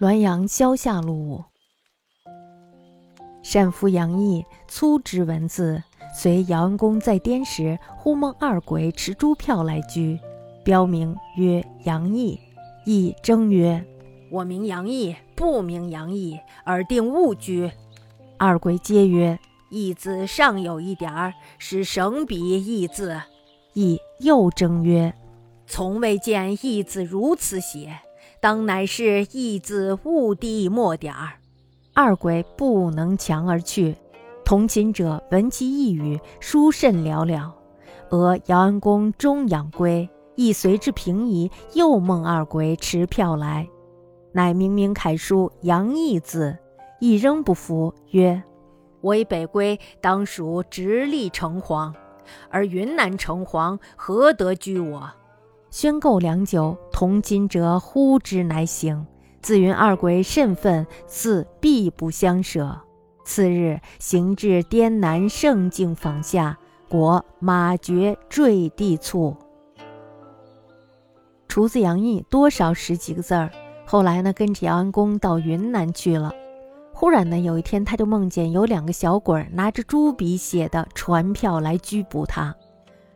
滦阳萧下路五，善夫杨毅粗知文字，随姚安公在滇时，忽梦二鬼持珠票来居，标名曰杨毅。毅征曰：“我名杨毅，不名杨毅，尔定勿居。”二鬼皆曰：“义字尚有一点儿，是省笔义字。”毅又征曰：“从未见义字如此写。”当乃是义字误地墨点儿，二鬼不能强而去。同寝者闻其一语，书甚寥寥。俄姚安公终养归，亦随之平移。又梦二鬼持票来，乃明明楷书杨义字，亦仍不服，曰：“我以北归，当属直隶城隍，而云南城隍何得居我？”宣购良久，同金者呼之乃醒。自云二鬼甚愤，似必不相舍。次日行至滇南胜境坊下，果马绝坠地卒。厨子杨毅多少识几个字儿，后来呢，跟着姚安公到云南去了。忽然呢，有一天他就梦见有两个小鬼拿着朱笔写的传票来拘捕他。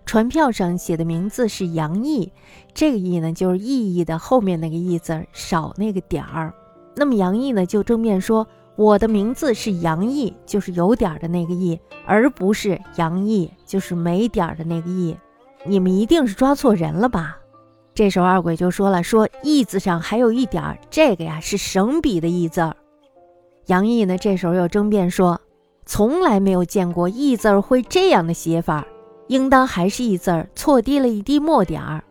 传票上写的名字是杨毅，这个毅呢就是意义的后面那个义字少那个点儿。那么杨毅呢就争辩说，我的名字是杨毅，就是有点的那个毅，而不是杨毅，就是没点儿的那个毅。你们一定是抓错人了吧？这时候二鬼就说了，说义字上还有一点，这个呀是省笔的义字。杨毅呢这时候又争辩说，从来没有见过义字会这样的写法。应当还是一字儿错滴了一滴墨点儿，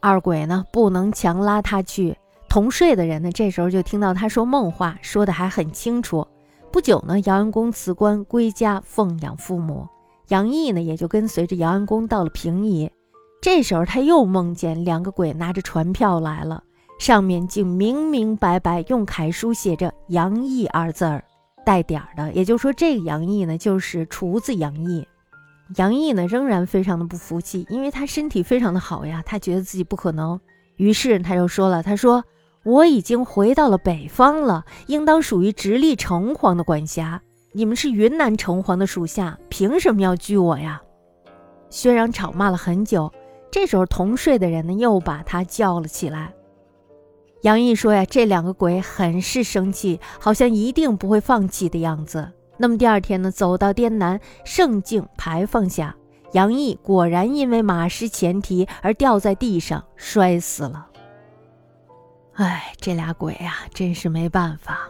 二鬼呢不能强拉他去。同睡的人呢，这时候就听到他说梦话，说的还很清楚。不久呢，姚安公辞官归家奉养父母，杨毅呢也就跟随着姚安公到了平邑。这时候他又梦见两个鬼拿着传票来了，上面竟明明白白用楷书写着“杨毅”二字儿，带点儿的。也就是说，这个杨毅呢就是厨子杨毅。杨毅呢，仍然非常的不服气，因为他身体非常的好呀，他觉得自己不可能，于是他就说了：“他说我已经回到了北方了，应当属于直隶城隍的管辖，你们是云南城隍的属下，凭什么要拘我呀？”薛壤吵骂了很久，这时候同睡的人呢，又把他叫了起来。杨毅说呀：“这两个鬼很是生气，好像一定不会放弃的样子。”那么第二天呢，走到滇南胜境牌坊下，杨毅果然因为马失前蹄而掉在地上摔死了。哎，这俩鬼呀，真是没办法。